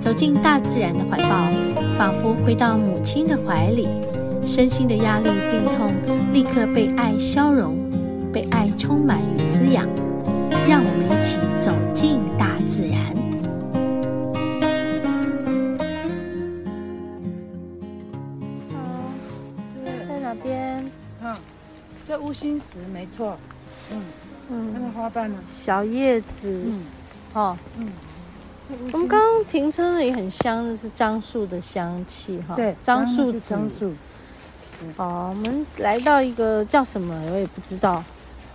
走进大自然的怀抱，仿佛回到母亲的怀里，身心的压力、病痛立刻被爱消融，被爱充满与滋养。让我们一起走进大自然。在哪边？哈，这乌心石没错。嗯嗯，那个花瓣呢？小叶子。嗯，哦，嗯。我们刚刚停车的也很香，的是樟树的香气哈。对，樟树子。樟树。哦，我们来到一个叫什么，我也不知道。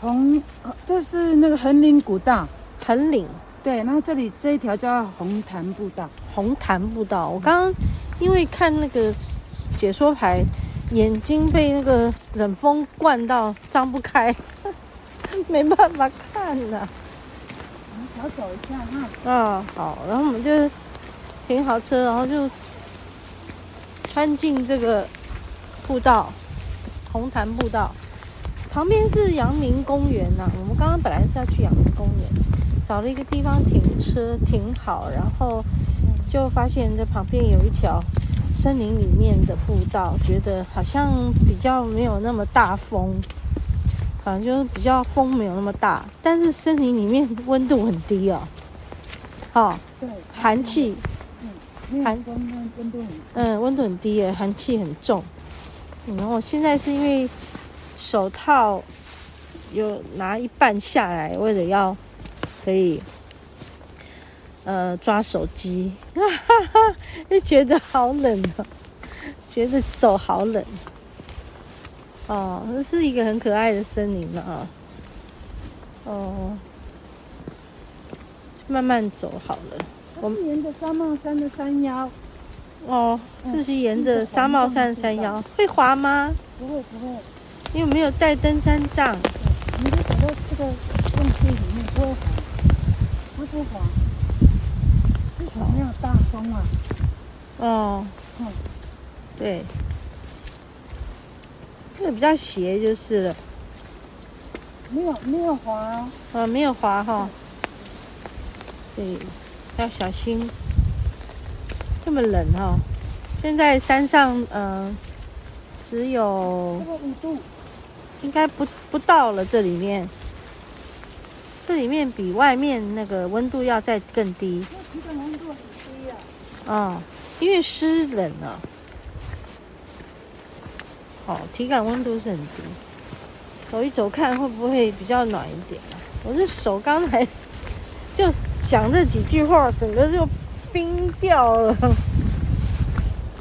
红，这是那个横岭古道。横岭。对，然后这里这一条叫红潭步道。红潭步道，我刚刚因为看那个解说牌，眼睛被那个冷风灌到张不开，没办法看了。好走一下哈。啊，好，然后我们就停好车，然后就穿进这个步道，红潭步道。旁边是阳明公园呐、我们刚刚本来是要去阳明公园，找了一个地方停车停好，然后就发现这旁边有一条森林里面的步道，觉得好像比较没有那么大风。反正就是比较风没有那么大，但是森林里面温度很低哦。好，对，寒气，嗯，寒风温度很，嗯，温度很低耶，寒气很重。然后现在是因为手套有拿一半下来，为了要可以呃抓手机，哈哈，就觉得好冷啊，觉得手好冷。哦，这是一个很可爱的森林了啊！哦，慢慢走好了。我们沿着纱帽山的山腰。哦，这是沿着沙帽山的山腰，会滑吗？不会不会，因为没有带登山杖。你就走到这个洞穴里面，不会滑，不会滑。为什么没有大风啊？哦，嗯，对。这个比较斜就是了，没有没有滑。啊，啊没有滑哈，对，要小心，这么冷哈，现在山上嗯、呃、只有五度，应该不不到了这里面，这里面比外面那个温度要再更低，这个温度很低啊，嗯，因为湿冷了。哦，体感温度是很低，走一走看会不会比较暖一点？我这手刚才 就讲这几句话，整个就冰掉了。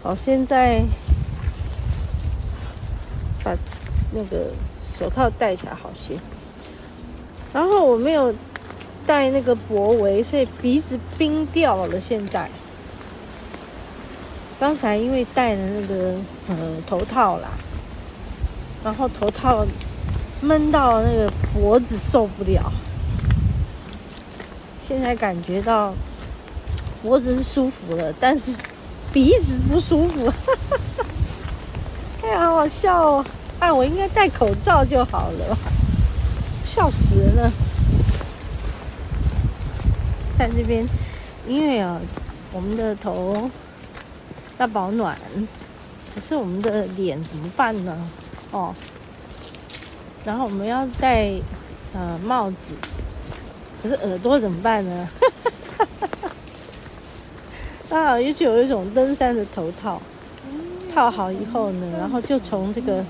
好，现在把那个手套戴起来好些。然后我没有戴那个脖围，所以鼻子冰掉了。现在刚才因为戴了那个呃头套啦。然后头套闷到那个脖子受不了，现在感觉到脖子是舒服了，但是鼻子不舒服，哎呀，好好笑哦！啊，我应该戴口罩就好了，笑死人了。在这边，因为啊，我们的头要保暖，可是我们的脸怎么办呢？哦，然后我们要戴呃帽子，可是耳朵怎么办呢？啊，尤其有一种登山的头套，套好以后呢，然后就从这个，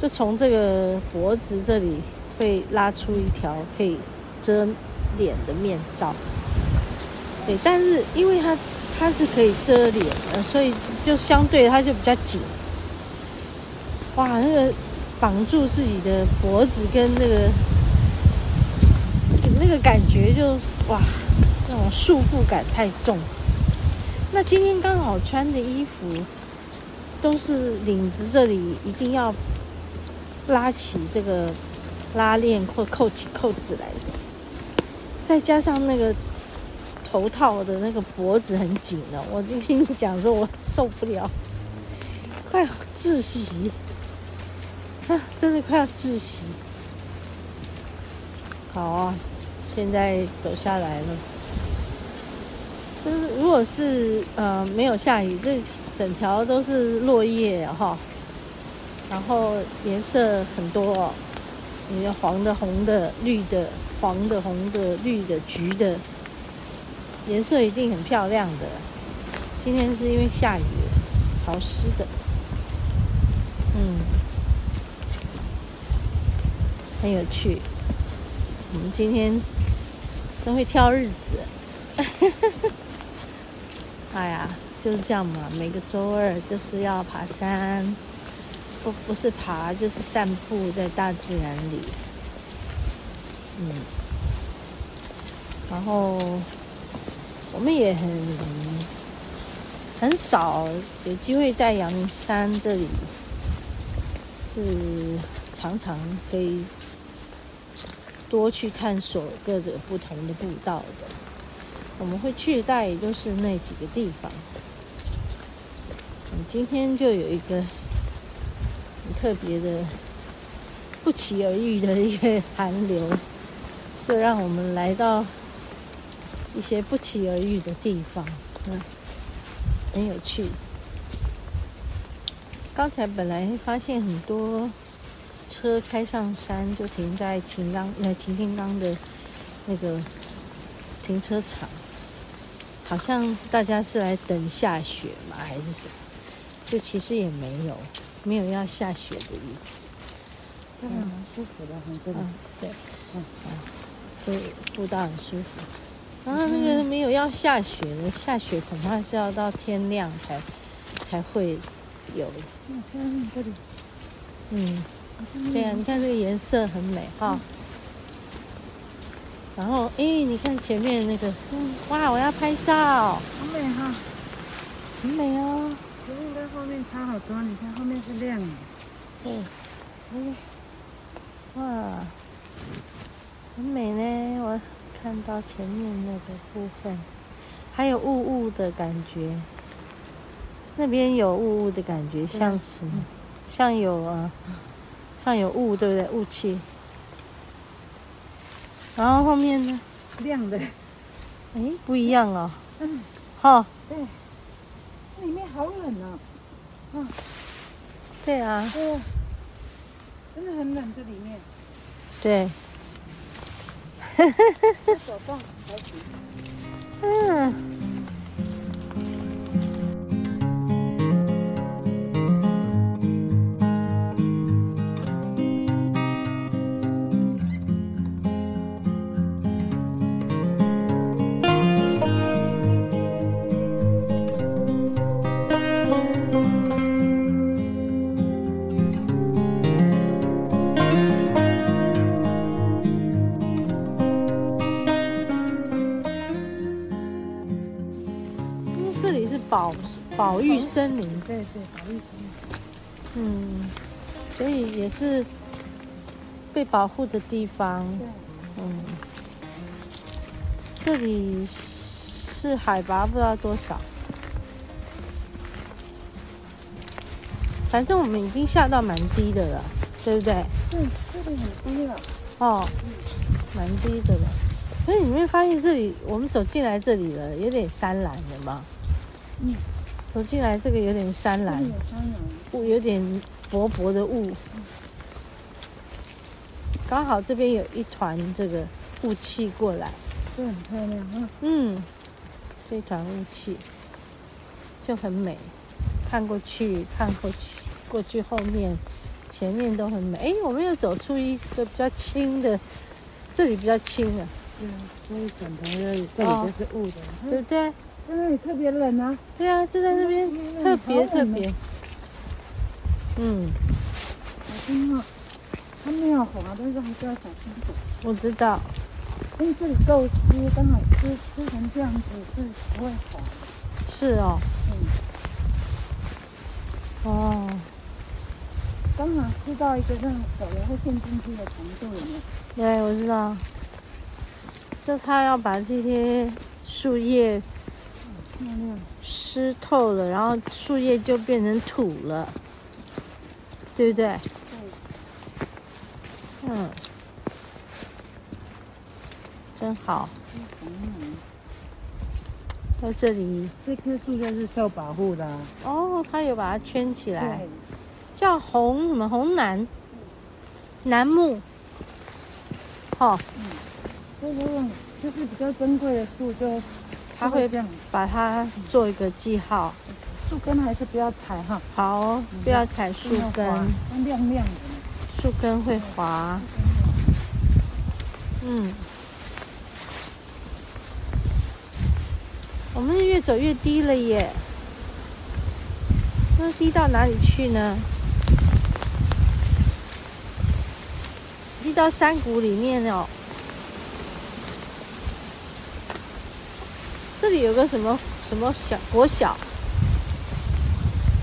就从这个脖子这里会拉出一条可以遮脸的面罩。对，但是因为它它是可以遮脸的，所以就相对它就比较紧。哇，那个绑住自己的脖子跟那个那个感觉就哇，那种束缚感太重。那今天刚好穿的衣服都是领子这里一定要拉起这个拉链或扣起扣子来的，再加上那个头套的那个脖子很紧了，我就听你讲说，我受不了，快窒息啊！真的快要窒息。好啊，现在走下来了。就是如果是呃没有下雨，这整条都是落叶哈，然后颜色很多哦，有黄的、红的、绿的、黄的、红的、绿的、橘的，颜色一定很漂亮的。今天是因为下雨，潮湿的，嗯，很有趣。我们今天真会挑日子。哎呀，就是这样嘛。每个周二就是要爬山，不不是爬就是散步在大自然里。嗯，然后我们也很很少有机会在阳明山这里，是常常可以多去探索各种不同的步道的。我们会去的大也就是那几个地方。今天就有一个很特别的、不期而遇的一个寒流，就让我们来到一些不期而遇的地方，嗯，很有趣。刚才本来发现很多车开上山，就停在秦刚呃秦天刚的那个停车场。好像大家是来等下雪嘛，还是什么？就其实也没有，没有要下雪的意思。嗯，蛮舒服的，很真的。对，嗯啊，对，步道很舒服。然后那个没有要下雪的，下雪恐怕是要到天亮才才会有。这里。嗯，这样你看这个颜色很美哈。然后，哎，你看前面那个，嗯，哇，我要拍照，好美哈，很美哦。前面跟后面差好多，你看后面是亮的，对，哎，哇，很美呢。我看到前面那个部分，还有雾雾的感觉，那边有雾雾的感觉，像什么？像有啊，像有雾，对不对？雾气。然后后面呢？亮的，哎，不一样哦。嗯，好。对，里面好冷啊。嗯，对啊。对，真的很冷这里面。对。哈哈哈走动还行。保保育森林，对对，保育森林。嗯，所以也是被保护的地方。嗯，这里是海拔不知道多少，反正我们已经下到蛮低的了，对不对？嗯，这里很低了。哦，蛮低的了。所以你会发现这里，我们走进来这里了，有点山岚的嘛。嗯，走进来这个有点山岚，雾有点薄薄的雾，刚好这边有一团这个雾气过来，对，很漂亮啊。嗯，这团雾气就很美，看过去，看过去，过去后面，前面都很美。哎，我们又走出一个比较轻的，这里比较清啊。对，所以转头这里这里就是雾的，哦，对不对？在那里特别冷啊！对啊，就在那边特别特别。嗯，小心啊！它没有滑，但是还是要小心走。我知道，因为这里够湿，刚好湿湿成这样子是不会滑。是哦。嗯。知道一个让手也会陷进去的程度有没有？对，我知道。就他要把这些树叶。湿透了，然后树叶就变成土了，对不对？对。嗯，真好。在这里，这棵树就是受保护的。哦，它有把它圈起来，叫红什么红楠，楠木。好。嗯，这个就是比较珍贵的树就。他会把它做一个记号，树根还是不要踩哈。好，不要踩树根。亮亮的。树根会滑。嗯。我们越走越低了耶。那低到哪里去呢？低到山谷里面哦。这里有个什么什么小国小，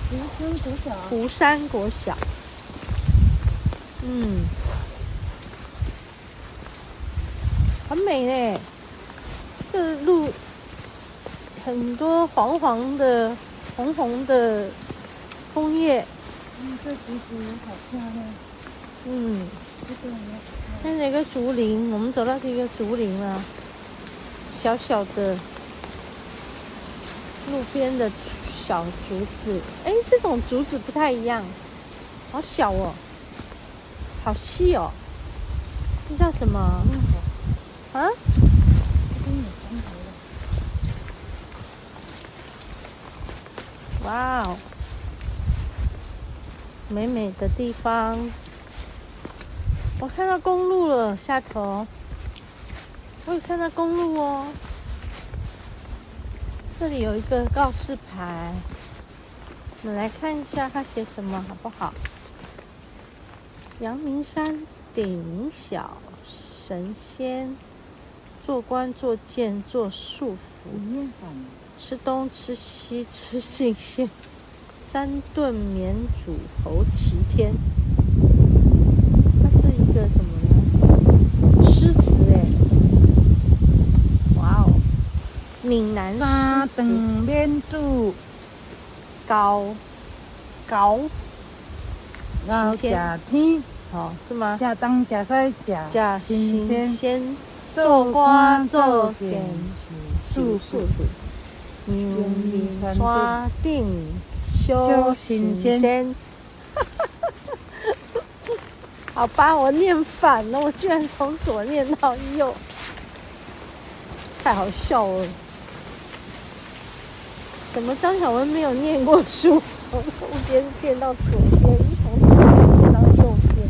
湖山国小，湖山国小，嗯，很美呢。这路很多黄黄的、红红的枫叶。嗯，这竹子也好漂亮。嗯。看这个竹林，我们走到这个竹林了，小小的。路边的小竹子，哎，这种竹子不太一样，好小哦，好细哦，这叫什么？啊？哇哦，美美的地方，我看到公路了，下头，我有看到公路哦。这里有一个告示牌，我们来看一下它写什么，好不好？阳明山顶小神仙，做官做剑做束缚，吃东吃西吃尽兴，三顿免煮猴齐天。它是一个什么呢？诗词哎。闽南诗词，面煮高高，然后假天，哦，是吗？假当假赛假假神仙，做官做点是束缚，阳明山顶修行仙。哈哈哈哈哈！好吧，我念反了，我居然从左念到右，太好笑了。怎么张小文没有念过书？从右边念到左边，从左边念到右边。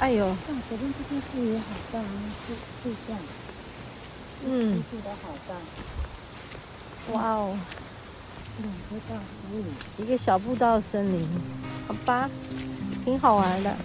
哎呦！这边这棵树也好大啊，树树干。嗯。树的好大。哇哦！两个大树。一个小步道森林，好吧，挺好玩的。